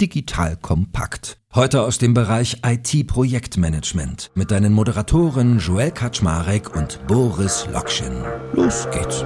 Digital kompakt. Heute aus dem Bereich IT-Projektmanagement mit deinen Moderatoren Joel Kaczmarek und Boris Lokschin. Los geht's.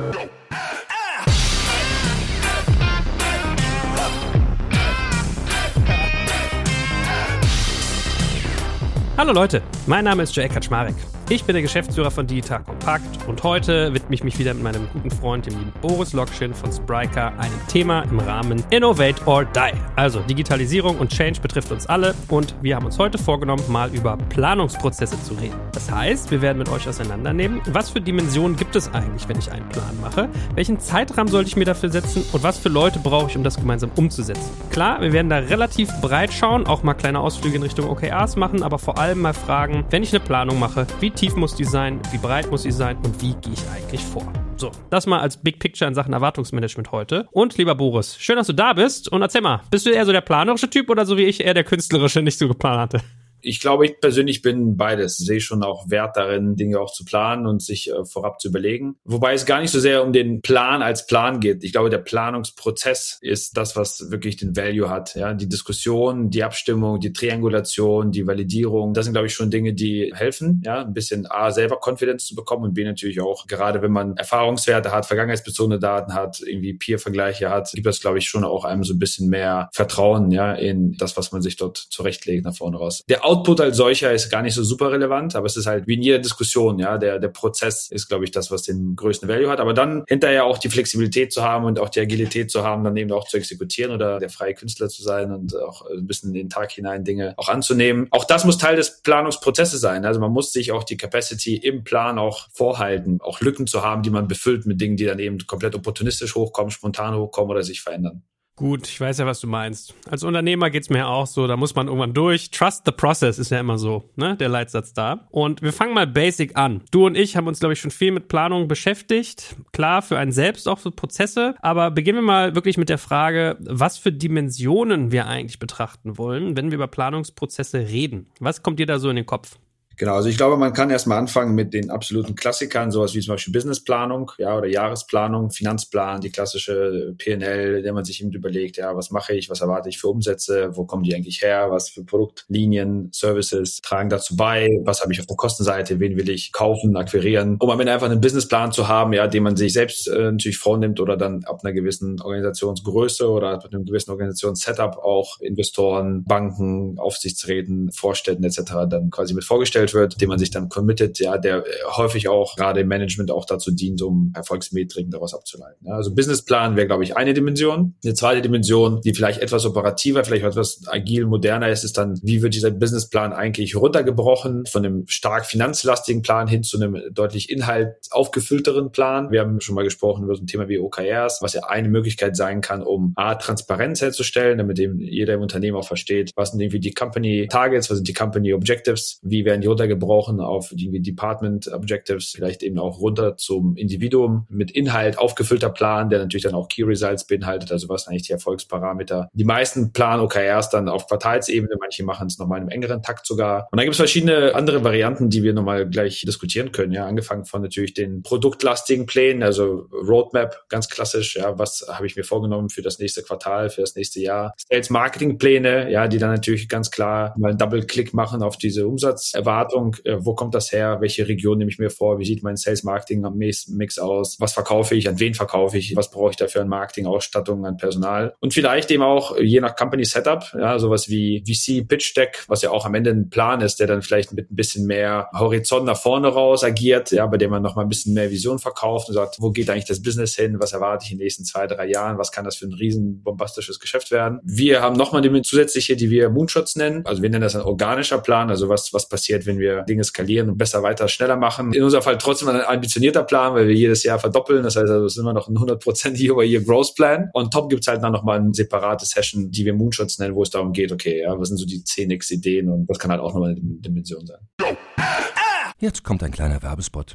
Hallo Leute, mein Name ist Joel Kaczmarek. Ich bin der Geschäftsführer von Digital Compact und heute widme ich mich wieder mit meinem guten Freund, dem lieben Boris Lokschin von Spryker, einem Thema im Rahmen Innovate or Die. Also Digitalisierung und Change betrifft uns alle und wir haben uns heute vorgenommen, mal über Planungsprozesse zu reden. Das heißt, wir werden mit euch auseinandernehmen, was für Dimensionen gibt es eigentlich, wenn ich einen Plan mache, welchen Zeitrahmen sollte ich mir dafür setzen und was für Leute brauche ich, um das gemeinsam umzusetzen. Klar, wir werden da relativ breit schauen, auch mal kleine Ausflüge in Richtung OKRs machen, aber vor allem mal fragen, wenn ich eine Planung mache, wie tief muss die sein, wie breit muss sie sein und wie gehe ich eigentlich vor. So, das mal als Big Picture in Sachen Erwartungsmanagement heute. Und lieber Boris, schön, dass du da bist. Und erzähl mal, bist du eher so der planerische Typ oder so wie ich eher der künstlerische, nicht so geplant hatte? Ich glaube, ich persönlich bin beides. Sehe schon auch Wert darin, Dinge auch zu planen und sich äh, vorab zu überlegen. Wobei es gar nicht so sehr um den Plan als Plan geht. Ich glaube, der Planungsprozess ist das, was wirklich den Value hat. Ja, die Diskussion, die Abstimmung, die Triangulation, die Validierung, das sind, glaube ich, schon Dinge, die helfen, ja, ein bisschen A, selber Konfidenz zu bekommen und B, natürlich auch, gerade wenn man Erfahrungswerte hat, vergangenheitsbezogene Daten hat, irgendwie Peer-Vergleiche hat, gibt das, glaube ich, schon auch einem so ein bisschen mehr Vertrauen, ja, in das, was man sich dort zurechtlegt nach vorne raus. Der Output als solcher ist gar nicht so super relevant, aber es ist halt wie in jeder Diskussion, ja, der, der Prozess ist, glaube ich, das, was den größten Value hat. Aber dann hinterher auch die Flexibilität zu haben und auch die Agilität zu haben, dann eben auch zu exekutieren oder der freie Künstler zu sein und auch ein bisschen in den Tag hinein Dinge auch anzunehmen. Auch das muss Teil des Planungsprozesses sein. Also man muss sich auch die Capacity im Plan auch vorhalten, auch Lücken zu haben, die man befüllt mit Dingen, die dann eben komplett opportunistisch hochkommen, spontan hochkommen oder sich verändern. Gut, ich weiß ja, was du meinst. Als Unternehmer geht's mir auch so, da muss man irgendwann durch. Trust the process ist ja immer so, ne, der Leitsatz da. Und wir fangen mal basic an. Du und ich haben uns, glaube ich, schon viel mit Planung beschäftigt. Klar, für einen selbst auch für Prozesse. Aber beginnen wir mal wirklich mit der Frage, was für Dimensionen wir eigentlich betrachten wollen, wenn wir über Planungsprozesse reden. Was kommt dir da so in den Kopf? Genau, also ich glaube, man kann erstmal anfangen mit den absoluten Klassikern, sowas wie zum Beispiel Businessplanung, ja, oder Jahresplanung, Finanzplan, die klassische PNL, der man sich eben überlegt, ja, was mache ich, was erwarte ich für Umsätze, wo kommen die eigentlich her, was für Produktlinien, Services tragen dazu bei, was habe ich auf der Kostenseite, wen will ich kaufen, akquirieren, um am Ende einfach einen Businessplan zu haben, ja, den man sich selbst äh, natürlich vornimmt oder dann ab einer gewissen Organisationsgröße oder ab einem gewissen Organisationssetup auch Investoren, Banken, Aufsichtsräten, Vorständen etc. dann quasi mit vorgestellt gestellt wird, dem man sich dann committet, ja, der äh, häufig auch gerade im Management auch dazu dient, um Erfolgsmetriken daraus abzuleiten. Ja. Also Businessplan wäre, glaube ich, eine Dimension. Eine zweite Dimension, die vielleicht etwas operativer, vielleicht etwas agil, moderner ist, ist dann, wie wird dieser Businessplan eigentlich runtergebrochen von einem stark finanzlastigen Plan hin zu einem deutlich Inhalt aufgefüllteren Plan. Wir haben schon mal gesprochen über so ein Thema wie OKRs, was ja eine Möglichkeit sein kann, um A, Transparenz herzustellen, damit eben jeder im Unternehmen auch versteht, was sind irgendwie die Company Targets, was sind die Company Objectives, wie werden die runtergebrochen auf die Department Objectives, vielleicht eben auch runter zum Individuum mit Inhalt aufgefüllter Plan, der natürlich dann auch Key Results beinhaltet, also was eigentlich die Erfolgsparameter. Die meisten planen OKRs dann auf Quartalsebene, manche machen es nochmal in einem engeren Takt sogar. Und dann gibt es verschiedene andere Varianten, die wir nochmal gleich diskutieren können. Ja, angefangen von natürlich den produktlastigen Plänen, also Roadmap, ganz klassisch. Ja, was habe ich mir vorgenommen für das nächste Quartal, für das nächste Jahr? Sales Marketing Pläne, ja, die dann natürlich ganz klar mal einen Double-Click machen auf diese Umsatzerwartung Erwartung, äh, wo kommt das her, welche Region nehme ich mir vor, wie sieht mein Sales Marketing Mix aus, was verkaufe ich, an wen verkaufe ich, was brauche ich dafür an Marketing, Ausstattung, an Personal? Und vielleicht eben auch je nach Company Setup, ja, sowas wie VC Pitch Deck, was ja auch am Ende ein Plan ist, der dann vielleicht mit ein bisschen mehr Horizont nach vorne raus agiert, ja, bei dem man noch mal ein bisschen mehr Vision verkauft und sagt, wo geht eigentlich das Business hin, was erwarte ich in den nächsten zwei, drei Jahren, was kann das für ein riesen bombastisches Geschäft werden. Wir haben nochmal eine zusätzliche, die wir Moonshots nennen, also wir nennen das ein organischer Plan, also was, was passiert, wenn wir Dinge skalieren und besser, weiter, schneller machen. In unserem Fall trotzdem ein ambitionierter Plan, weil wir jedes Jahr verdoppeln. Das heißt, also, es ist immer noch ein 100% Year-over-Year Growth Plan. Und top gibt's halt dann nochmal eine separate Session, die wir Moonshots nennen, wo es darum geht, okay, ja, was sind so die 10x Ideen und das kann halt auch nochmal eine Dimension sein. Jetzt kommt ein kleiner Werbespot.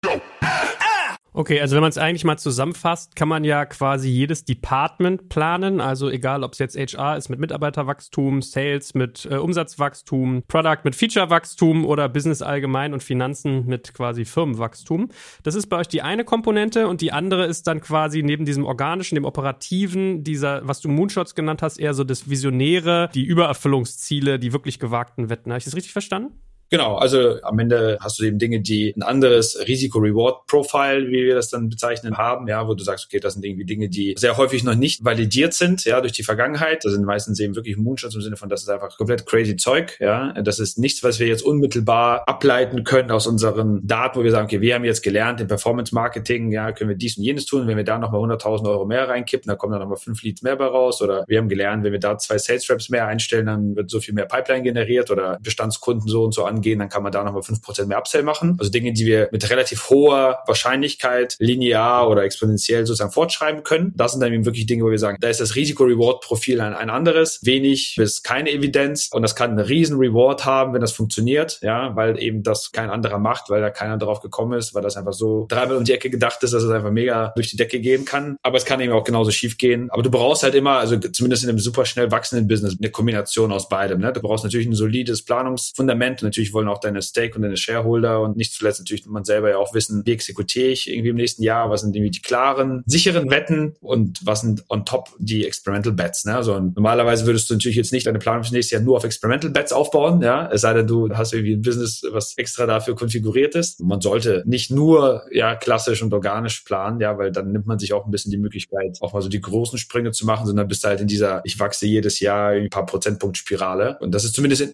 Okay, also wenn man es eigentlich mal zusammenfasst, kann man ja quasi jedes Department planen. Also egal, ob es jetzt HR ist mit Mitarbeiterwachstum, Sales mit äh, Umsatzwachstum, Product mit Featurewachstum oder Business allgemein und Finanzen mit quasi Firmenwachstum. Das ist bei euch die eine Komponente und die andere ist dann quasi neben diesem organischen, dem operativen, dieser, was du Moonshots genannt hast, eher so das Visionäre, die Übererfüllungsziele, die wirklich gewagten Wetten. Habe ich das richtig verstanden? Genau, also am Ende hast du eben Dinge, die ein anderes Risiko-Reward-Profile, wie wir das dann bezeichnen, haben, ja, wo du sagst, okay, das sind irgendwie Dinge, die sehr häufig noch nicht validiert sind, ja, durch die Vergangenheit. Das sind meistens eben wirklich Moonshots im Sinne von, das ist einfach komplett crazy Zeug, ja. Das ist nichts, was wir jetzt unmittelbar ableiten können aus unseren Daten, wo wir sagen, okay, wir haben jetzt gelernt, im Performance-Marketing, ja, können wir dies und jenes tun. Wenn wir da nochmal 100.000 Euro mehr reinkippen, dann kommen da nochmal fünf Leads mehr bei raus. Oder wir haben gelernt, wenn wir da zwei Sales Reps mehr einstellen, dann wird so viel mehr Pipeline generiert oder Bestandskunden so und so angehen angehen, dann kann man da nochmal 5% mehr Upsell machen. Also Dinge, die wir mit relativ hoher Wahrscheinlichkeit linear oder exponentiell sozusagen fortschreiben können. Das sind dann eben wirklich Dinge, wo wir sagen, da ist das Risiko-Reward-Profil ein, ein anderes, wenig bis keine Evidenz und das kann einen riesen Reward haben, wenn das funktioniert, ja, weil eben das kein anderer macht, weil da keiner drauf gekommen ist, weil das einfach so dreimal um die Ecke gedacht ist, dass es einfach mega durch die Decke gehen kann. Aber es kann eben auch genauso schief gehen. Aber du brauchst halt immer, also zumindest in einem super schnell wachsenden Business, eine Kombination aus beidem. Ne? Du brauchst natürlich ein solides Planungsfundament. Natürlich wollen auch deine Stake und deine Shareholder und nicht zuletzt natürlich man selber ja auch wissen, wie exekutiere ich irgendwie im nächsten Jahr, was sind irgendwie die klaren, sicheren Wetten und was sind on top die Experimental Bets. Ne? Also normalerweise würdest du natürlich jetzt nicht deine Planung fürs nächste Jahr nur auf Experimental Bets aufbauen, ja, es sei denn, du hast irgendwie ein Business, was extra dafür konfiguriert ist. Man sollte nicht nur ja klassisch und organisch planen, ja, weil dann nimmt man sich auch ein bisschen die Möglichkeit, auch mal so die großen Sprünge zu machen, sondern bist halt in dieser, ich wachse jedes Jahr ein paar Prozentpunkt Spirale. Und das ist zumindest in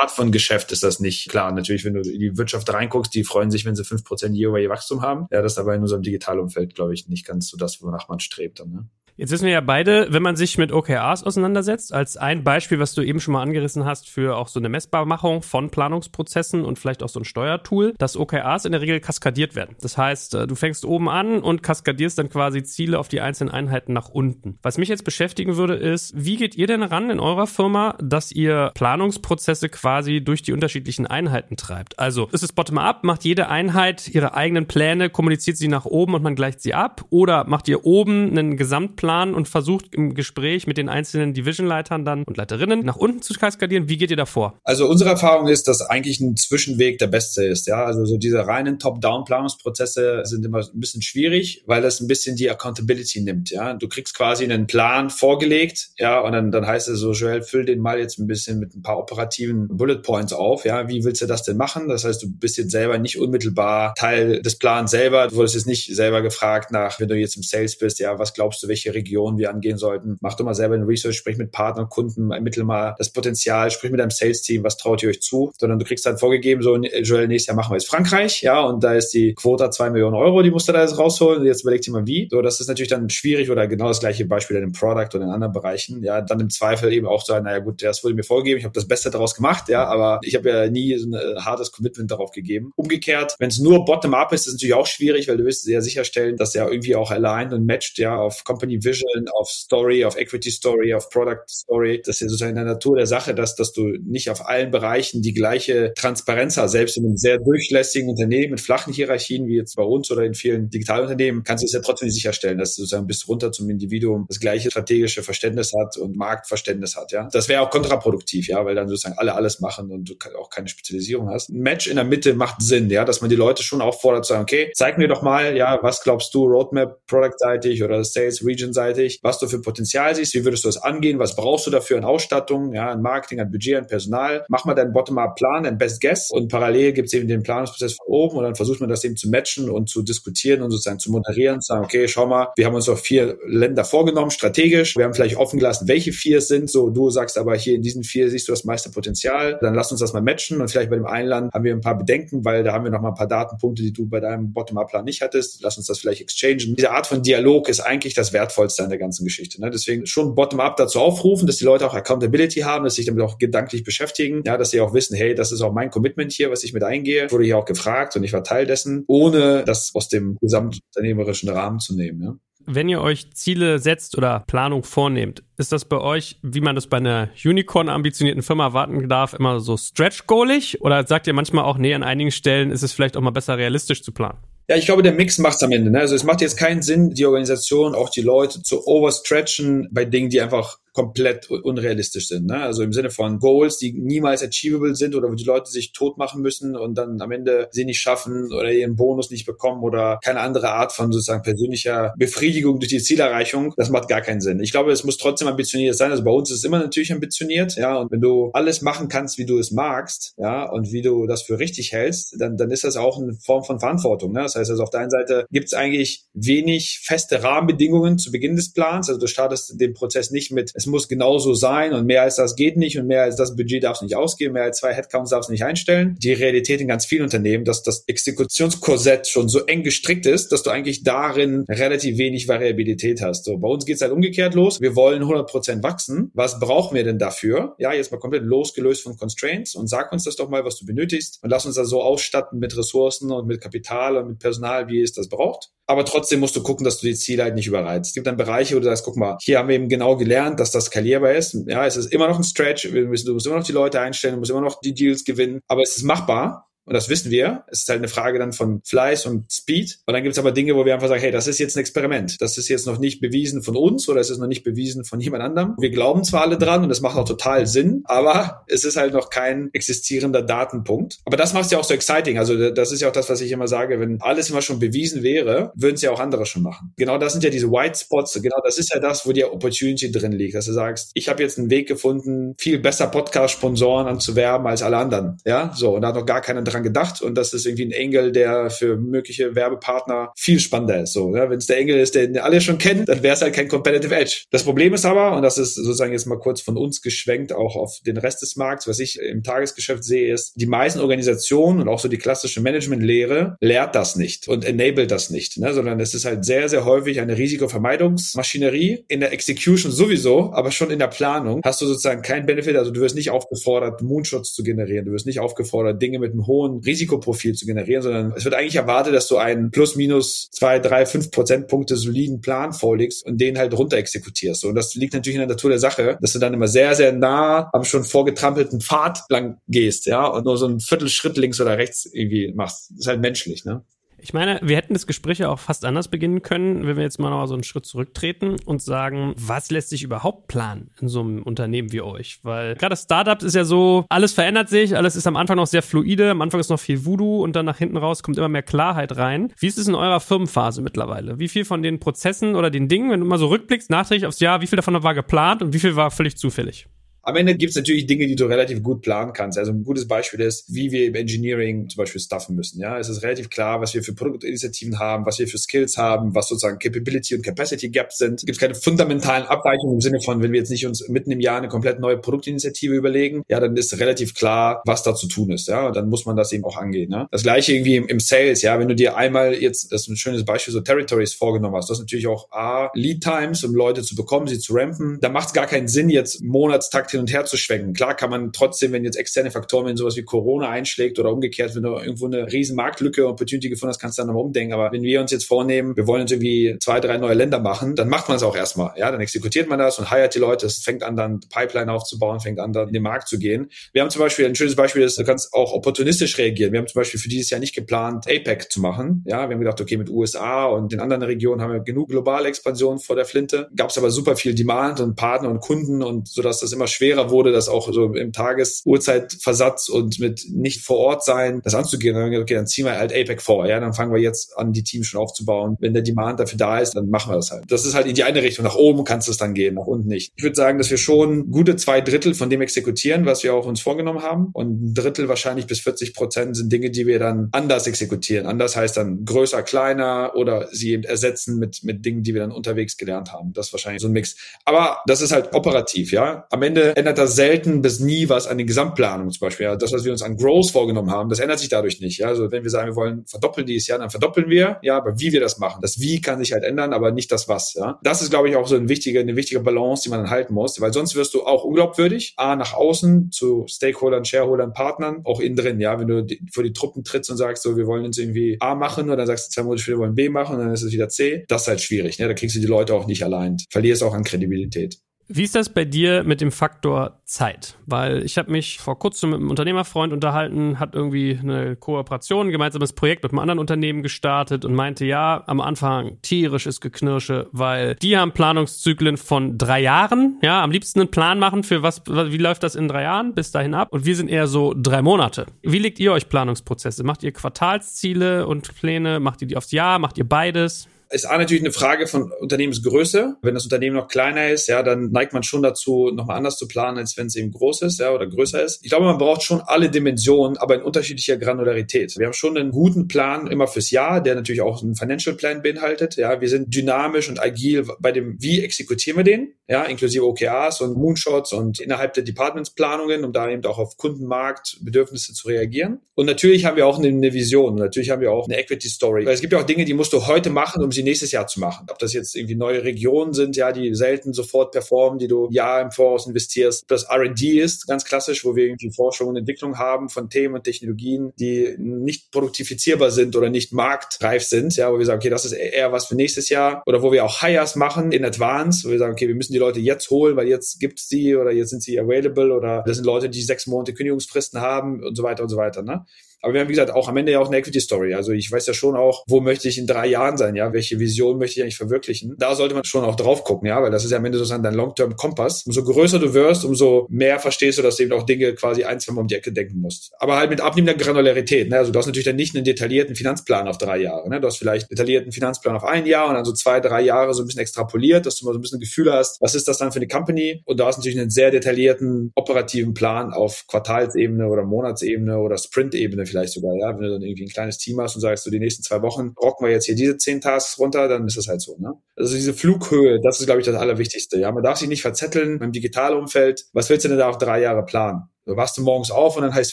Art von Geschäft ist das nicht klar natürlich, wenn du in die Wirtschaft reinguckst, die freuen sich, wenn sie fünf Prozent Year-over-Year Wachstum haben. Ja, das ist aber in unserem Digitalumfeld, glaube ich, nicht ganz so das, wonach man strebt dann. Ne? Jetzt wissen wir ja beide, wenn man sich mit OKRs auseinandersetzt, als ein Beispiel, was du eben schon mal angerissen hast, für auch so eine Messbarmachung von Planungsprozessen und vielleicht auch so ein Steuertool, dass OKRs in der Regel kaskadiert werden. Das heißt, äh, du fängst oben an und kaskadierst dann quasi Ziele auf die einzelnen Einheiten nach unten. Was mich jetzt beschäftigen würde, ist, wie geht ihr denn ran in eurer Firma, dass ihr Planungsprozesse quasi durch die unterschiedlichen Einheiten treibt? Also ist es bottom-up, macht jede Einheit ihre eigenen Pläne, kommuniziert sie nach oben und man gleicht sie ab? Oder macht ihr oben einen Gesamtplan Plan und versucht im Gespräch mit den einzelnen Divisionleitern dann und Leiterinnen nach unten zu kaskadieren. Wie geht ihr da vor? Also unsere Erfahrung ist, dass eigentlich ein Zwischenweg der beste ist. Ja, also so diese reinen Top-Down-Planungsprozesse sind immer ein bisschen schwierig, weil das ein bisschen die Accountability nimmt. Ja, du kriegst quasi einen Plan vorgelegt. Ja, und dann, dann heißt es so, Joel, füll den mal jetzt ein bisschen mit ein paar operativen Bullet Points auf. Ja, wie willst du das denn machen? Das heißt, du bist jetzt selber nicht unmittelbar Teil des Plans selber. Du wurdest jetzt nicht selber gefragt nach, wenn du jetzt im Sales bist, ja, was glaubst du, welche Regionen wir angehen sollten. Mach doch mal selber ein Research, sprich mit Partnern, Kunden, ermittel mal das Potenzial, sprich mit deinem Sales-Team, was traut ihr euch zu, sondern du kriegst dann vorgegeben, so, Joel, nächstes Jahr machen wir jetzt Frankreich, ja, und da ist die Quota zwei Millionen Euro, die musst du da jetzt rausholen, jetzt überlegt ihr mal wie. So, das ist natürlich dann schwierig oder genau das gleiche Beispiel in dem Product oder in anderen Bereichen, ja, dann im Zweifel eben auch sagen, naja gut, das wurde mir vorgegeben, ich habe das Beste daraus gemacht, ja, aber ich habe ja nie so ein äh, hartes Commitment darauf gegeben. Umgekehrt, wenn es nur bottom-up ist, ist es natürlich auch schwierig, weil du willst ja sicherstellen, dass ja irgendwie auch aligned und matched, ja, auf Company Vision, auf Story, auf Equity Story, auf Product Story. Das ist ja sozusagen in der Natur der Sache, dass, dass du nicht auf allen Bereichen die gleiche Transparenz hast. Selbst in einem sehr durchlässigen Unternehmen mit flachen Hierarchien, wie jetzt bei uns oder in vielen Digitalunternehmen, kannst du es ja trotzdem nicht sicherstellen, dass du sozusagen bis runter zum Individuum das gleiche strategische Verständnis hat und Marktverständnis hat. Ja, Das wäre auch kontraproduktiv, ja, weil dann sozusagen alle alles machen und du auch keine Spezialisierung hast. Ein Match in der Mitte macht Sinn, ja, dass man die Leute schon auffordert zu sagen, okay, zeig mir doch mal, ja, was glaubst du, Roadmap, Product-seitig oder Sales, Region-seitig, was du für Potenzial siehst, wie würdest du das angehen, was brauchst du dafür an Ausstattung, ja, an Marketing, an Budget, an Personal. Mach mal deinen Bottom-up-Plan, dein Best Guess und parallel gibt es eben den Planungsprozess von oben und dann versucht man das eben zu matchen und zu diskutieren und sozusagen zu moderieren, zu sagen, okay, schau mal, wir haben uns auf vier Länder vorgenommen, strategisch. Wir haben vielleicht offen gelassen, welche vier es sind. So, du sagst aber hier in diesen vier siehst du das meiste Potenzial. Dann lass uns das mal matchen und vielleicht bei dem einen Land haben wir ein paar Bedenken, weil da haben wir noch ein paar Datenpunkte, die du bei deinem Bottom-up-Plan nicht hattest. Lass uns das vielleicht exchangen. Diese Art von Dialog ist eigentlich das Wertvollste an der ganzen Geschichte. Ne? Deswegen schon Bottom-up dazu aufrufen, dass die Leute auch Accountability haben, dass sich damit auch gedanklich beschäftigen, ja, dass sie auch wissen, hey, das ist auch mein Commitment hier, was ich mit eingehe. Ich wurde hier auch gefragt und ich war Teil dessen, ohne das aus dem gesamtunternehmerischen Rahmen zu nehmen. Ja? Wenn ihr euch Ziele setzt oder Planung vornehmt, ist das bei euch, wie man das bei einer Unicorn-ambitionierten Firma erwarten darf, immer so stretch-goalig? Oder sagt ihr manchmal auch, nee, an einigen Stellen ist es vielleicht auch mal besser realistisch zu planen? Ja, ich glaube, der Mix macht's am Ende. Ne? Also es macht jetzt keinen Sinn, die Organisation, auch die Leute zu overstretchen bei Dingen, die einfach komplett unrealistisch sind. Ne? Also im Sinne von Goals, die niemals achievable sind oder wo die Leute sich tot machen müssen und dann am Ende sie nicht schaffen oder ihren Bonus nicht bekommen oder keine andere Art von sozusagen persönlicher Befriedigung durch die Zielerreichung. Das macht gar keinen Sinn. Ich glaube, es muss trotzdem ambitioniert sein. Also bei uns ist es immer natürlich ambitioniert. Ja, und wenn du alles machen kannst, wie du es magst, ja, und wie du das für richtig hältst, dann, dann ist das auch eine Form von Verantwortung. Ne? Das heißt also auf der einen Seite gibt es eigentlich wenig feste Rahmenbedingungen zu Beginn des Plans. Also du startest den Prozess nicht mit es muss genauso sein und mehr als das geht nicht und mehr als das Budget darf es nicht ausgeben, mehr als zwei Headcounts darf es nicht einstellen. Die Realität in ganz vielen Unternehmen, dass das Exekutionskorsett schon so eng gestrickt ist, dass du eigentlich darin relativ wenig Variabilität hast. So, bei uns geht es halt umgekehrt los. Wir wollen 100% wachsen. Was brauchen wir denn dafür? Ja, jetzt mal komplett losgelöst von Constraints und sag uns das doch mal, was du benötigst und lass uns das so ausstatten mit Ressourcen und mit Kapital und mit Personal, wie es das braucht aber trotzdem musst du gucken, dass du die Ziele halt nicht überreizt. Es gibt dann Bereiche, wo du sagst, guck mal, hier haben wir eben genau gelernt, dass das skalierbar ist. Ja, es ist immer noch ein Stretch, du musst immer noch die Leute einstellen, du musst immer noch die Deals gewinnen, aber es ist machbar und das wissen wir. Es ist halt eine Frage dann von Fleiß und Speed. Und dann gibt es aber Dinge, wo wir einfach sagen, hey, das ist jetzt ein Experiment. Das ist jetzt noch nicht bewiesen von uns oder es ist noch nicht bewiesen von jemand anderem. Wir glauben zwar alle dran und das macht auch total Sinn, aber es ist halt noch kein existierender Datenpunkt. Aber das macht es ja auch so exciting. Also das ist ja auch das, was ich immer sage. Wenn alles immer schon bewiesen wäre, würden es ja auch andere schon machen. Genau das sind ja diese White Spots. Genau das ist ja das, wo die Opportunity drin liegt. Dass du sagst, ich habe jetzt einen Weg gefunden, viel besser Podcast-Sponsoren anzuwerben als alle anderen. Ja, so. Und da hat noch gar keiner dran gedacht und das ist irgendwie ein Engel, der für mögliche Werbepartner viel spannender ist. So, ja, wenn es der Engel ist, den alle schon kennen, dann wäre es halt kein Competitive Edge. Das Problem ist aber, und das ist sozusagen jetzt mal kurz von uns geschwenkt, auch auf den Rest des Markts, was ich im Tagesgeschäft sehe, ist, die meisten Organisationen und auch so die klassische Managementlehre lehrt das nicht und enabled das nicht, ne, sondern es ist halt sehr, sehr häufig eine Risikovermeidungsmaschinerie. In der Execution sowieso, aber schon in der Planung hast du sozusagen keinen Benefit. Also du wirst nicht aufgefordert, Moonshots zu generieren. Du wirst nicht aufgefordert, Dinge mit einem hohen hohen Risikoprofil zu generieren, sondern es wird eigentlich erwartet, dass du einen plus minus zwei, drei, fünf Prozentpunkte soliden Plan vorlegst und den halt runter exekutierst. Und das liegt natürlich in der Natur der Sache, dass du dann immer sehr, sehr nah am schon vorgetrampelten Pfad lang gehst, ja, und nur so einen Viertelschritt links oder rechts irgendwie machst. Das ist halt menschlich, ne? Ich meine, wir hätten das Gespräch ja auch fast anders beginnen können, wenn wir jetzt mal noch so einen Schritt zurücktreten und sagen, was lässt sich überhaupt planen in so einem Unternehmen wie euch? Weil gerade Startups ist ja so, alles verändert sich, alles ist am Anfang noch sehr fluide, am Anfang ist noch viel Voodoo und dann nach hinten raus kommt immer mehr Klarheit rein. Wie ist es in eurer Firmenphase mittlerweile? Wie viel von den Prozessen oder den Dingen, wenn du mal so rückblickst, nachträglich aufs Jahr, wie viel davon war geplant und wie viel war völlig zufällig? Am Ende gibt es natürlich Dinge, die du relativ gut planen kannst. Also ein gutes Beispiel ist, wie wir im Engineering zum Beispiel staffen müssen. Ja, es ist relativ klar, was wir für Produktinitiativen haben, was wir für Skills haben, was sozusagen Capability und Capacity Gaps sind. Es gibt keine fundamentalen Abweichungen im Sinne von, wenn wir jetzt nicht uns mitten im Jahr eine komplett neue Produktinitiative überlegen, ja, dann ist relativ klar, was da zu tun ist. Ja, und dann muss man das eben auch angehen. Ne? Das gleiche irgendwie im, im Sales. Ja, wenn du dir einmal jetzt, das ist ein schönes Beispiel, so Territories vorgenommen hast, das ist natürlich auch A, Lead Times, um Leute zu bekommen, sie zu rampen. Da macht es gar keinen Sinn, jetzt Monatstakt Markt hin und her zu schwenken. Klar kann man trotzdem, wenn jetzt externe Faktoren, wenn sowas wie Corona einschlägt oder umgekehrt, wenn du irgendwo eine riesen Marktlücke, Opportunity gefunden hast, kannst du dann nochmal umdenken. Aber wenn wir uns jetzt vornehmen, wir wollen jetzt irgendwie zwei, drei neue Länder machen, dann macht man es auch erstmal. Ja, dann exekutiert man das und hiert die Leute. Es fängt an, dann Pipeline aufzubauen, fängt an, dann in den Markt zu gehen. Wir haben zum Beispiel, ein schönes Beispiel ist, du kannst auch opportunistisch reagieren. Wir haben zum Beispiel für dieses Jahr nicht geplant, APEC zu machen. Ja, wir haben gedacht, okay, mit USA und den anderen Regionen haben wir genug globale Expansion vor der Flinte. Gab es aber super viel Demand und Partner und Kunden und so dass das immer schwerer wurde, das auch so im Tagesuhrzeitversatz und mit nicht vor Ort sein, das anzugehen. Dann okay, dann ziehen wir halt APEC vor. Ja, dann fangen wir jetzt an, die Teams schon aufzubauen. Wenn der Demand dafür da ist, dann machen wir das halt. Das ist halt in die eine Richtung. Nach oben kannst du es dann gehen, nach unten nicht. Ich würde sagen, dass wir schon gute zwei Drittel von dem exekutieren, was wir auch uns vorgenommen haben. Und ein Drittel wahrscheinlich bis 40 Prozent sind Dinge, die wir dann anders exekutieren. Anders heißt dann größer, kleiner oder sie eben ersetzen mit, mit Dingen, die wir dann unterwegs gelernt haben. Das ist wahrscheinlich so ein Mix. Aber das ist halt operativ, ja. Am Ende ändert das selten bis nie was an den Gesamtplanungen zum Beispiel. Ja. Das, was wir uns an Growth vorgenommen haben, das ändert sich dadurch nicht. Ja. Also wenn wir sagen, wir wollen verdoppeln dieses Jahr, dann verdoppeln wir. Ja, aber wie wir das machen, das Wie kann sich halt ändern, aber nicht das Was. Ja. Das ist, glaube ich, auch so ein wichtiger, eine wichtige Balance, die man dann halten muss, weil sonst wirst du auch unglaubwürdig. A, nach außen zu Stakeholdern, Shareholdern, Partnern, auch innen drin. Ja, wenn du vor die Truppen trittst und sagst, so, wir wollen uns irgendwie A machen oder dann sagst du zwei Monate später, wir wollen B machen und dann ist es wieder C. Das ist halt schwierig. Ne? Da kriegst du die Leute auch nicht allein. Verlierst auch an Kredibilität. Wie ist das bei dir mit dem Faktor Zeit? Weil ich habe mich vor kurzem mit einem Unternehmerfreund unterhalten, hat irgendwie eine Kooperation, ein gemeinsames Projekt mit einem anderen Unternehmen gestartet und meinte, ja, am Anfang tierisches Geknirsche, weil die haben Planungszyklen von drei Jahren, ja, am liebsten einen Plan machen für was, wie läuft das in drei Jahren bis dahin ab und wir sind eher so drei Monate. Wie legt ihr euch Planungsprozesse? Macht ihr Quartalsziele und Pläne? Macht ihr die aufs Jahr? Macht ihr beides? Ist A natürlich eine Frage von Unternehmensgröße. Wenn das Unternehmen noch kleiner ist, ja, dann neigt man schon dazu, nochmal anders zu planen, als wenn es eben groß ist, ja, oder größer ist. Ich glaube, man braucht schon alle Dimensionen, aber in unterschiedlicher Granularität. Wir haben schon einen guten Plan immer fürs Jahr, der natürlich auch einen Financial Plan beinhaltet. Ja, wir sind dynamisch und agil bei dem, wie exekutieren wir den, ja, inklusive OKRs und Moonshots und innerhalb der Departmentsplanungen, um da eben auch auf Kundenmarktbedürfnisse zu reagieren. Und natürlich haben wir auch eine, eine Vision. Natürlich haben wir auch eine Equity Story. Weil es gibt ja auch Dinge, die musst du heute machen, um sie sie nächstes Jahr zu machen. Ob das jetzt irgendwie neue Regionen sind, ja, die selten sofort performen, die du Jahr im Voraus investierst. Ob das R&D ist, ganz klassisch, wo wir irgendwie Forschung und Entwicklung haben von Themen und Technologien, die nicht produktifizierbar sind oder nicht marktreif sind, ja, wo wir sagen, okay, das ist eher was für nächstes Jahr. Oder wo wir auch Hires machen in Advance, wo wir sagen, okay, wir müssen die Leute jetzt holen, weil jetzt gibt es sie oder jetzt sind sie available oder das sind Leute, die sechs Monate Kündigungsfristen haben und so weiter und so weiter. Ne? Aber wir haben, wie gesagt, auch am Ende ja auch eine Equity-Story. Also ich weiß ja schon auch, wo möchte ich in drei Jahren sein, ja? Welche Vision möchte ich eigentlich verwirklichen? Da sollte man schon auch drauf gucken, ja? Weil das ist ja am Ende sozusagen dein Long-Term-Kompass. Umso größer du wirst, umso mehr verstehst du, dass du eben auch Dinge quasi ein, zwei Mal um die Ecke denken musst. Aber halt mit abnehmender Granularität, ne? Also du hast natürlich dann nicht einen detaillierten Finanzplan auf drei Jahre, ne? Du hast vielleicht einen detaillierten Finanzplan auf ein Jahr und dann so zwei, drei Jahre so ein bisschen extrapoliert, dass du mal so ein bisschen ein Gefühl hast, was ist das dann für eine Company? Und du hast natürlich einen sehr detaillierten operativen Plan auf Quartalsebene oder Monatsebene oder Sprint-Ebene vielleicht sogar, ja? Wenn du dann irgendwie ein kleines Team hast und sagst, so die nächsten zwei Wochen rocken wir jetzt hier diese zehn Tasks runter, dann ist das halt so. Ne? Also diese Flughöhe, das ist, glaube ich, das Allerwichtigste. Ja, man darf sich nicht verzetteln im Digitalumfeld. Was willst du denn da auf drei Jahre planen? Du wachst du morgens auf und dann heißt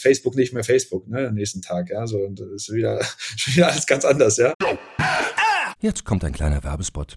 Facebook nicht mehr Facebook, ne, am nächsten Tag, ja, so, und das ist wieder, wieder alles ganz anders, ja. Jetzt kommt ein kleiner Werbespot.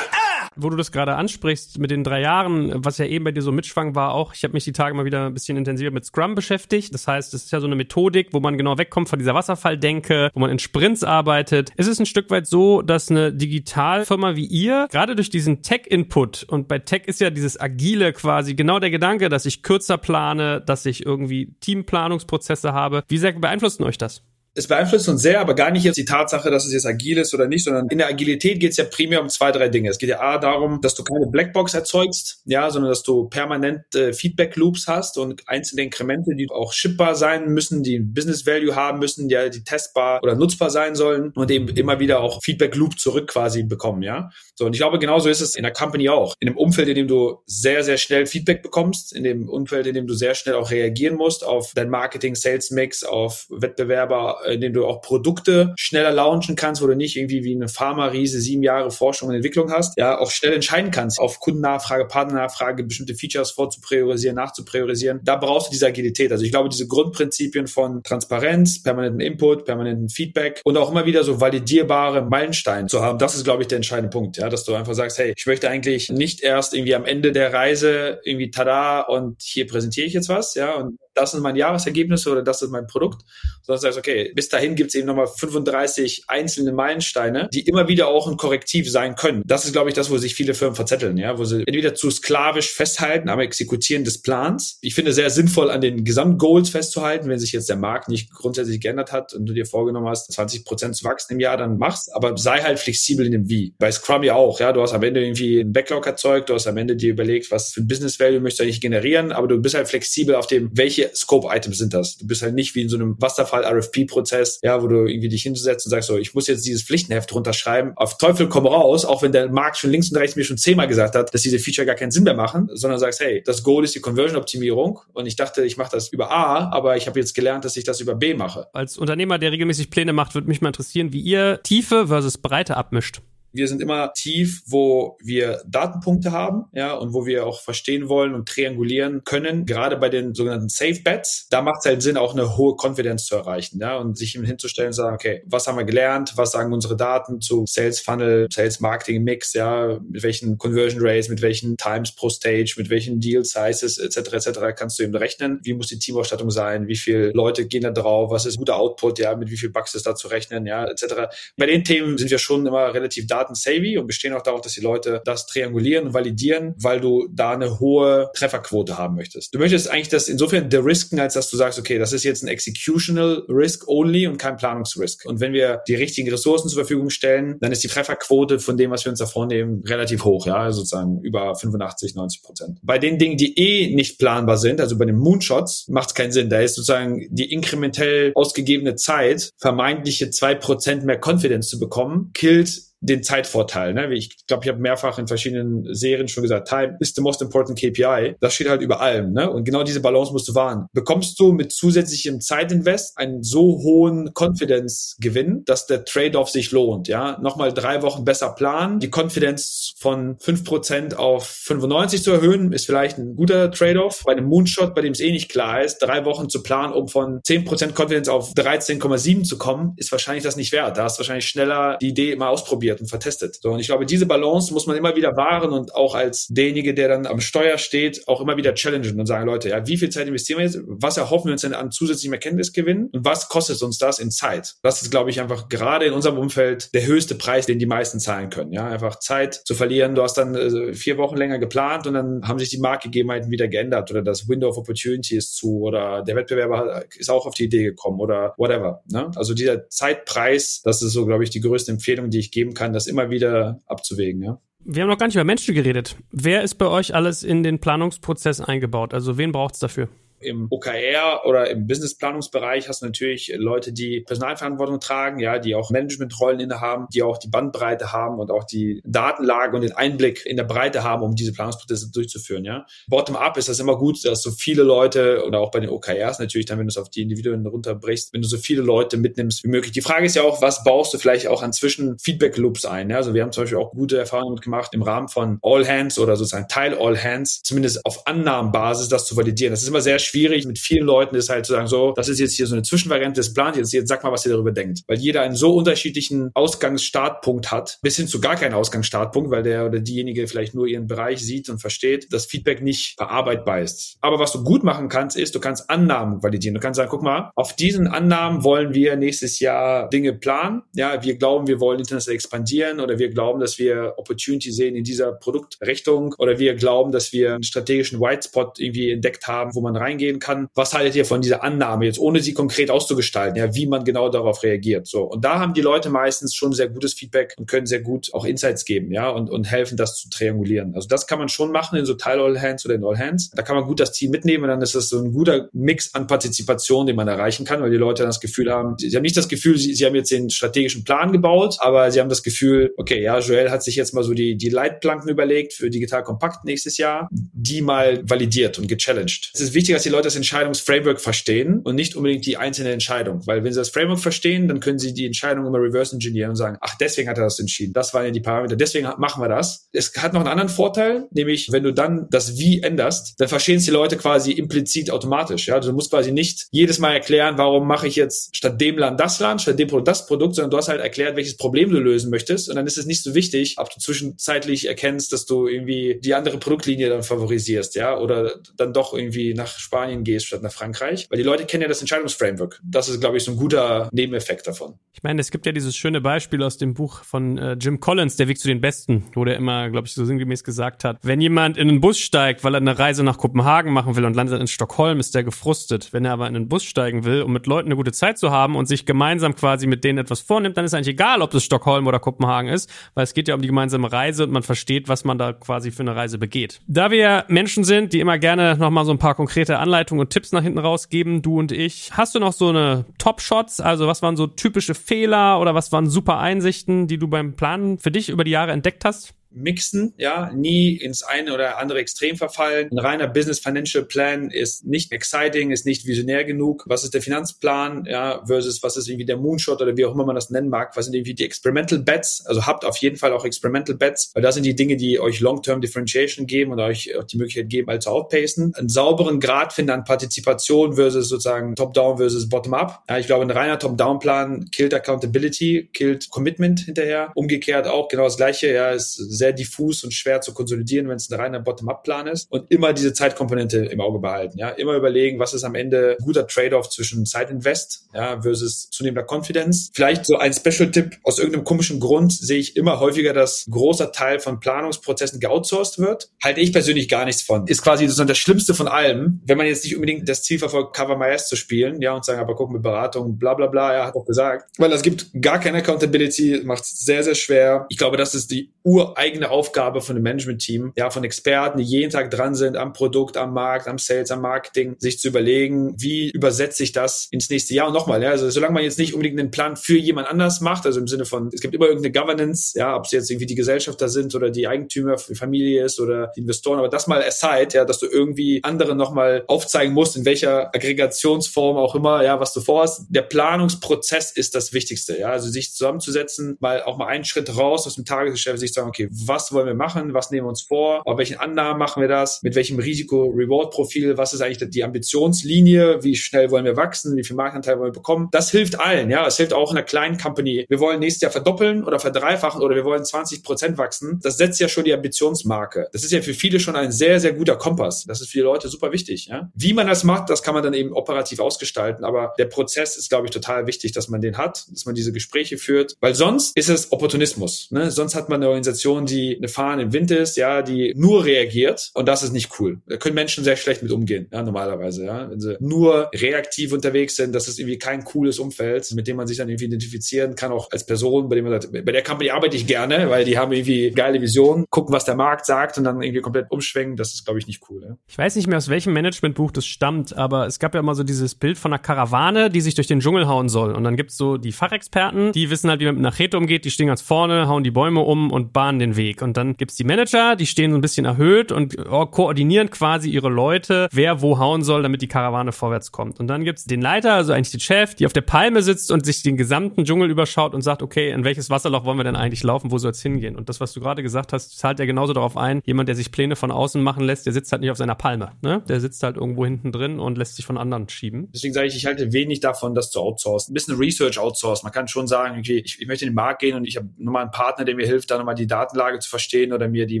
Wo du das gerade ansprichst mit den drei Jahren, was ja eben bei dir so mitschwang, war auch, ich habe mich die Tage mal wieder ein bisschen intensiver mit Scrum beschäftigt. Das heißt, es ist ja so eine Methodik, wo man genau wegkommt von dieser Wasserfalldenke, wo man in Sprints arbeitet. Ist es ein Stück weit so, dass eine Digitalfirma wie ihr, gerade durch diesen Tech-Input, und bei Tech ist ja dieses Agile quasi genau der Gedanke, dass ich kürzer plane, dass ich irgendwie Teamplanungsprozesse habe. Wie sehr beeinflusst euch das? Es beeinflusst uns sehr, aber gar nicht jetzt die Tatsache, dass es jetzt agil ist oder nicht, sondern in der Agilität geht es ja primär um zwei, drei Dinge. Es geht ja A darum, dass du keine Blackbox erzeugst, ja, sondern dass du permanent äh, Feedback-Loops hast und einzelne Inkremente, die auch shippbar sein müssen, die Business Value haben müssen, die, die testbar oder nutzbar sein sollen und eben immer wieder auch Feedback-Loop zurück quasi bekommen, ja. So, und ich glaube, genauso ist es in der Company auch. In einem Umfeld, in dem du sehr, sehr schnell Feedback bekommst, in dem Umfeld, in dem du sehr schnell auch reagieren musst auf dein Marketing, Sales Mix, auf Wettbewerber, in dem du auch Produkte schneller launchen kannst, wo du nicht irgendwie wie eine Pharma-Riese sieben Jahre Forschung und Entwicklung hast, ja, auch schnell entscheiden kannst, auf Kundennachfrage, Partnernachfrage bestimmte Features vorzupriorisieren, nachzupriorisieren. Da brauchst du diese Agilität. Also ich glaube, diese Grundprinzipien von Transparenz, permanenten Input, permanenten Feedback und auch immer wieder so validierbare Meilensteine zu haben, das ist, glaube ich, der entscheidende Punkt, ja, dass du einfach sagst, hey, ich möchte eigentlich nicht erst irgendwie am Ende der Reise irgendwie tada und hier präsentiere ich jetzt was, ja, und das sind meine Jahresergebnisse oder das ist mein Produkt, sondern sagst, okay, bis dahin gibt es eben nochmal 35 einzelne Meilensteine, die immer wieder auch ein Korrektiv sein können. Das ist, glaube ich, das, wo sich viele Firmen verzetteln, ja, wo sie entweder zu sklavisch festhalten am Exekutieren des Plans. Ich finde sehr sinnvoll, an den Gesamtgoals festzuhalten, wenn sich jetzt der Markt nicht grundsätzlich geändert hat und du dir vorgenommen hast, 20 Prozent zu wachsen im Jahr, dann mach's, aber sei halt flexibel in dem Wie. Bei Scrum ja auch, ja, du hast am Ende irgendwie einen Backlog erzeugt, du hast am Ende dir überlegt, was für ein Business Value möchtest du eigentlich generieren, aber du bist halt flexibel auf dem, welche welche Scope-Items sind das? Du bist halt nicht wie in so einem Wasserfall-RFP-Prozess, ja, wo du irgendwie dich hinsetzt und sagst so, ich muss jetzt dieses Pflichtenheft runterschreiben. Auf Teufel komm raus, auch wenn der Markt schon links und rechts mir schon zehnmal gesagt hat, dass diese Feature gar keinen Sinn mehr machen, sondern sagst, hey, das Goal ist die Conversion-Optimierung und ich dachte, ich mache das über A, aber ich habe jetzt gelernt, dass ich das über B mache. Als Unternehmer, der regelmäßig Pläne macht, würde mich mal interessieren, wie ihr Tiefe versus Breite abmischt. Wir sind immer tief, wo wir Datenpunkte haben, ja, und wo wir auch verstehen wollen und triangulieren können. Gerade bei den sogenannten Safe Bets, da macht es halt Sinn, auch eine hohe Konfidenz zu erreichen, ja, und sich hinzustellen und sagen, okay, was haben wir gelernt? Was sagen unsere Daten zu Sales Funnel, Sales Marketing Mix, ja, mit welchen Conversion Rates, mit welchen Times pro Stage, mit welchen Deal Sizes, etc., etc., kannst du eben rechnen. Wie muss die Teamausstattung sein? Wie viele Leute gehen da drauf? Was ist guter Output? Ja, mit wie viel Bugs ist da zu rechnen? Ja, etc. Bei den Themen sind wir schon immer relativ daten datensavvy und bestehen auch darauf, dass die Leute das triangulieren und validieren, weil du da eine hohe Trefferquote haben möchtest. Du möchtest eigentlich das insofern derisken, als dass du sagst, okay, das ist jetzt ein Executional Risk only und kein Planungsrisk. Und wenn wir die richtigen Ressourcen zur Verfügung stellen, dann ist die Trefferquote von dem, was wir uns da vornehmen, relativ hoch, ja, also sozusagen über 85, 90 Prozent. Bei den Dingen, die eh nicht planbar sind, also bei den Moonshots, macht es keinen Sinn. Da ist sozusagen die inkrementell ausgegebene Zeit, vermeintliche zwei Prozent mehr Confidence zu bekommen, killt den Zeitvorteil. Ne? Ich glaube, ich habe mehrfach in verschiedenen Serien schon gesagt, Time is the most important KPI. Das steht halt über allem. Ne? Und genau diese Balance musst du wahren. Bekommst du mit zusätzlichem Zeitinvest einen so hohen Confidence-Gewinn, dass der Trade-off sich lohnt. Ja, Nochmal drei Wochen besser planen. Die Confidence von fünf Prozent auf 95 zu erhöhen, ist vielleicht ein guter Trade-off. Bei einem Moonshot, bei dem es eh nicht klar ist, drei Wochen zu planen, um von 10% Confidence auf 13,7 zu kommen, ist wahrscheinlich das nicht wert. Da hast du wahrscheinlich schneller die Idee immer ausprobiert ausprobiert und vertestet. So, und ich glaube, diese Balance muss man immer wieder wahren und auch als derjenige, der dann am Steuer steht, auch immer wieder challengen und sagen, Leute, ja, wie viel Zeit investieren wir jetzt? Was erhoffen wir uns denn an zusätzlichem Erkenntnisgewinn? Und was kostet uns das in Zeit? Das ist, glaube ich, einfach gerade in unserem Umfeld der höchste Preis, den die meisten zahlen können. Ja, einfach Zeit zu verlieren. Du hast dann äh, vier Wochen länger geplant und dann haben sich die Marktgegebenheiten wieder geändert oder das Window of Opportunity ist zu oder der Wettbewerber ist auch auf die Idee gekommen oder whatever. Ne? Also dieser Zeitpreis, das ist so, glaube ich, die größte Empfehlung, die ich geben kann kann, das immer wieder abzuwägen, ja. Wir haben noch gar nicht über Menschen geredet. Wer ist bei euch alles in den Planungsprozess eingebaut? Also wen braucht es dafür? Im OKR oder im Businessplanungsbereich hast du natürlich Leute, die Personalverantwortung tragen, ja, die auch Managementrollen innehaben, die auch die Bandbreite haben und auch die Datenlage und den Einblick in der Breite haben, um diese Planungsprozesse durchzuführen, ja. Bottom-up ist das immer gut, dass so viele Leute oder auch bei den OKRs natürlich dann, wenn du es auf die Individuen runterbrichst, wenn du so viele Leute mitnimmst wie möglich. Die Frage ist ja auch, was baust du vielleicht auch an zwischen Feedback Loops ein, ja? Also wir haben zum Beispiel auch gute Erfahrungen gemacht im Rahmen von All Hands oder sozusagen Teil All Hands, zumindest auf Annahmenbasis das zu validieren. Das ist immer sehr schwierig schwierig mit vielen Leuten ist halt zu sagen, so, das ist jetzt hier so eine Zwischenvariante des Plans, jetzt, jetzt sag mal, was ihr darüber denkt. Weil jeder einen so unterschiedlichen Ausgangsstartpunkt hat, bis hin zu gar keinen Ausgangsstartpunkt, weil der oder diejenige vielleicht nur ihren Bereich sieht und versteht, dass Feedback nicht verarbeitbar ist. Aber was du gut machen kannst, ist, du kannst Annahmen validieren. Du kannst sagen, guck mal, auf diesen Annahmen wollen wir nächstes Jahr Dinge planen. Ja, wir glauben, wir wollen international expandieren oder wir glauben, dass wir Opportunity sehen in dieser Produktrichtung oder wir glauben, dass wir einen strategischen White Spot irgendwie entdeckt haben, wo man reingehen kann. Was haltet ihr von dieser Annahme jetzt, ohne sie konkret auszugestalten, ja, wie man genau darauf reagiert? So. Und da haben die Leute meistens schon sehr gutes Feedback und können sehr gut auch Insights geben, ja, und, und helfen, das zu triangulieren. Also das kann man schon machen in so Teil All Hands oder in All Hands. Da kann man gut das Team mitnehmen und dann ist das so ein guter Mix an Partizipation, den man erreichen kann, weil die Leute dann das Gefühl haben, sie haben nicht das Gefühl, sie, sie haben jetzt den strategischen Plan gebaut, aber sie haben das Gefühl, okay, ja, Joel hat sich jetzt mal so die, die Leitplanken überlegt für Digital Kompakt nächstes Jahr, die mal validiert und gechallenged. Es ist wichtig, dass die Leute das Entscheidungsframework verstehen und nicht unbedingt die einzelne Entscheidung, weil wenn sie das Framework verstehen, dann können sie die Entscheidung immer reverse engineeren und sagen, ach, deswegen hat er das entschieden. Das waren ja die Parameter, deswegen machen wir das. Es hat noch einen anderen Vorteil, nämlich wenn du dann das Wie änderst, dann verstehen es die Leute quasi implizit automatisch. Ja, du musst quasi nicht jedes Mal erklären, warum mache ich jetzt statt dem Land das Land, statt dem Produkt das Produkt, sondern du hast halt erklärt, welches Problem du lösen möchtest und dann ist es nicht so wichtig, ob du zwischenzeitlich erkennst, dass du irgendwie die andere Produktlinie dann favorisierst, ja, oder dann doch irgendwie nach Spanien gehst statt nach Frankreich, weil die Leute kennen ja das Entscheidungsframework. Das ist, glaube ich, so ein guter Nebeneffekt davon. Ich meine, es gibt ja dieses schöne Beispiel aus dem Buch von äh, Jim Collins, Der Weg zu den Besten, wo der immer, glaube ich, so sinngemäß gesagt hat, wenn jemand in einen Bus steigt, weil er eine Reise nach Kopenhagen machen will und landet in Stockholm, ist der gefrustet. Wenn er aber in einen Bus steigen will, um mit Leuten eine gute Zeit zu haben und sich gemeinsam quasi mit denen etwas vornimmt, dann ist eigentlich egal, ob es Stockholm oder Kopenhagen ist, weil es geht ja um die gemeinsame Reise und man versteht, was man da quasi für eine Reise begeht. Da wir Menschen sind, die immer gerne nochmal so ein paar konkrete Anleitungen und Tipps nach hinten rausgeben, du und ich, hast du noch so eine Top-Shots? Also was waren so typische Fehler oder was waren super Einsichten, die du beim Planen für dich über die Jahre entdeckt hast? Mixen, ja, nie ins eine oder andere Extrem verfallen. Ein reiner Business Financial Plan ist nicht exciting, ist nicht visionär genug. Was ist der Finanzplan, ja, versus was ist irgendwie der Moonshot oder wie auch immer man das nennen mag? Was sind irgendwie die Experimental Bets? Also habt auf jeden Fall auch Experimental Bets, weil das sind die Dinge, die euch Long-Term Differentiation geben und euch auch die Möglichkeit geben, halt zu outpacen. Einen sauberen Grad finden an Partizipation versus sozusagen Top-Down versus Bottom-Up. Ja, ich glaube, ein reiner Top-Down-Plan killt Accountability, killt Commitment hinterher. Umgekehrt auch genau das Gleiche, ja, ist sehr diffus und schwer zu konsolidieren, wenn es ein reiner Bottom-up-Plan ist. Und immer diese Zeitkomponente im Auge behalten. Ja, immer überlegen, was ist am Ende ein guter Trade-off zwischen Zeitinvest ja, versus zunehmender Confidence. Vielleicht so ein Special-Tipp aus irgendeinem komischen Grund sehe ich immer häufiger, dass großer Teil von Planungsprozessen geoutsourced wird. Halte ich persönlich gar nichts von. Ist quasi sozusagen das Schlimmste von allem, wenn man jetzt nicht unbedingt das Ziel verfolgt, Cover My Ass zu spielen, ja, und sagen, aber guck mit Beratung, bla bla bla, er hat auch gesagt. Weil es gibt gar keine Accountability, macht es sehr, sehr schwer. Ich glaube, das ist die ureigene Aufgabe von einem Management-Team, ja, von Experten, die jeden Tag dran sind am Produkt, am Markt, am Sales, am Marketing, sich zu überlegen, wie übersetze ich das ins nächste Jahr und nochmal, ja, also solange man jetzt nicht unbedingt einen Plan für jemand anders macht, also im Sinne von, es gibt immer irgendeine Governance, ja, ob es jetzt irgendwie die Gesellschafter sind oder die Eigentümer, die Familie ist oder die Investoren, aber das mal aside, ja, dass du irgendwie anderen nochmal aufzeigen musst, in welcher Aggregationsform auch immer, ja, was du vorhast. Der Planungsprozess ist das Wichtigste, ja, also sich zusammenzusetzen, mal auch mal einen Schritt raus aus dem Tagesgeschäft, sich sagen, okay, was wollen wir machen, was nehmen wir uns vor, auf welchen Annahmen machen wir das, mit welchem Risiko-Reward-Profil, was ist eigentlich die Ambitionslinie, wie schnell wollen wir wachsen, wie viel Marktanteil wollen wir bekommen. Das hilft allen, ja, es hilft auch einer kleinen Company. Wir wollen nächstes Jahr verdoppeln oder verdreifachen oder wir wollen 20 Prozent wachsen. Das setzt ja schon die Ambitionsmarke. Das ist ja für viele schon ein sehr, sehr guter Kompass. Das ist für die Leute super wichtig, ja. Wie man das macht, das kann man dann eben operativ ausgestalten, aber der Prozess ist, glaube ich, total wichtig, dass man den hat, dass man diese Gespräche führt, weil sonst ist es Opportunismus, ne? Sonst hat man eine Organisation, die eine Fahne im Wind ist, ja, die nur reagiert und das ist nicht cool. Da können Menschen sehr schlecht mit umgehen, ja, normalerweise, ja. Wenn sie nur reaktiv unterwegs sind, das ist irgendwie kein cooles Umfeld, mit dem man sich dann irgendwie identifizieren kann, auch als Person, bei dem man sagt, bei der Company arbeite ich gerne, weil die haben irgendwie geile Visionen, gucken, was der Markt sagt und dann irgendwie komplett umschwenken, das ist, glaube ich, nicht cool. Ja. Ich weiß nicht mehr, aus welchem Managementbuch das stammt, aber es gab ja immer so dieses Bild von einer Karawane, die sich durch den Dschungel hauen soll. Und dann gibt's so die Fachexperten, die wissen halt, wie man mit einer Chete umgeht, die stehen ganz vorne, hauen die Bäume um und bahnen den Weg. Und dann gibt's die Manager, die stehen so ein bisschen erhöht und oh, koordinieren quasi ihre Leute, wer wo hauen soll, damit die Karawane vorwärts kommt. Und dann gibt's den Leiter, also eigentlich den Chef, die auf der Palme sitzt und sich den gesamten Dschungel überschaut und sagt, okay, in welches Wasserloch wollen wir denn eigentlich laufen, wo soll's hingehen? Und das, was du gerade gesagt hast, zahlt ja genauso darauf ein, jemand, der sich Pläne von außen machen lässt, der sitzt halt nicht auf seiner Palme. Ne? Der sitzt halt irgendwo hinten drin und lässt sich von anderen schieben. Deswegen sage ich, ich halte wenig davon, das zu outsourcen. Ein bisschen Research outsourcen. Man kann schon sagen, okay, ich, ich möchte in den Markt gehen und ich habe nochmal einen Partner, der mir hilft, da nochmal die Datenlage zu verstehen oder mir die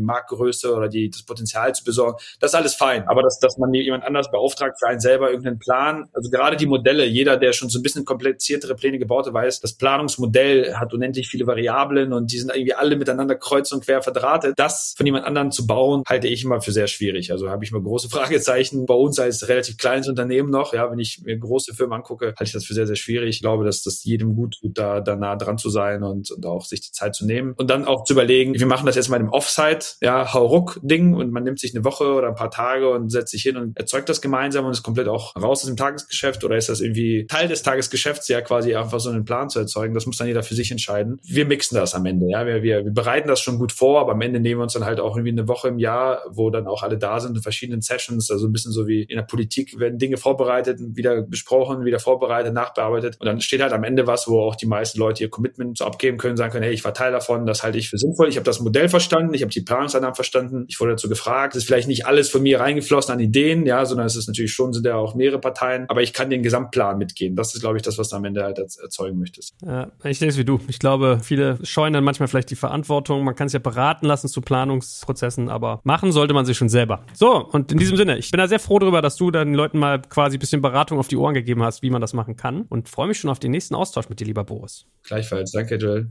Marktgröße oder die, das Potenzial zu besorgen. Das ist alles fein. Aber dass, dass man jemand anders beauftragt für einen selber irgendeinen Plan, also gerade die Modelle, jeder, der schon so ein bisschen kompliziertere Pläne gebaut hat, weiß, das Planungsmodell hat unendlich viele Variablen und die sind irgendwie alle miteinander kreuz und quer verdrahtet. Das von jemand anderem zu bauen, halte ich immer für sehr schwierig. Also habe ich mal große Fragezeichen bei uns als relativ kleines Unternehmen noch. Ja, wenn ich mir große Firmen angucke, halte ich das für sehr, sehr schwierig. Ich glaube, dass das jedem gut tut, da, da nah dran zu sein und, und auch sich die Zeit zu nehmen. Und dann auch zu überlegen, wir machen das jetzt mal im Offsite, ja, Hauruck-Ding und man nimmt sich eine Woche oder ein paar Tage und setzt sich hin und erzeugt das gemeinsam und ist komplett auch raus aus dem Tagesgeschäft oder ist das irgendwie Teil des Tagesgeschäfts, ja, quasi einfach so einen Plan zu erzeugen. Das muss dann jeder für sich entscheiden. Wir mixen das am Ende, ja. Wir, wir, wir bereiten das schon gut vor, aber am Ende nehmen wir uns dann halt auch irgendwie eine Woche im Jahr, wo dann auch alle da sind in verschiedenen Sessions, also ein bisschen so wie in der Politik werden Dinge vorbereitet, wieder besprochen, wieder vorbereitet, nachbearbeitet und dann steht halt am Ende was, wo auch die meisten Leute ihr Commitment abgeben können, sagen können, hey, ich war Teil davon, das halte ich für sinnvoll, ich habe das Modell verstanden, ich habe die Planungsannahmen verstanden, ich wurde dazu gefragt, es ist vielleicht nicht alles von mir reingeflossen an Ideen, ja, sondern es ist natürlich schon, sind ja auch mehrere Parteien, aber ich kann den Gesamtplan mitgehen. Das ist, glaube ich, das, was du am Ende halt erzeugen möchtest. Ja, ich denke es wie du. Ich glaube, viele scheuen dann manchmal vielleicht die Verantwortung. Man kann es ja beraten lassen zu Planungsprozessen, aber machen sollte man sich schon selber. So, und in diesem Sinne, ich bin da sehr froh darüber, dass du den Leuten mal quasi ein bisschen Beratung auf die Ohren gegeben hast, wie man das machen kann und freue mich schon auf den nächsten Austausch mit dir, lieber Boris. Gleichfalls. Danke, Joel.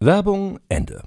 Werbung Ende.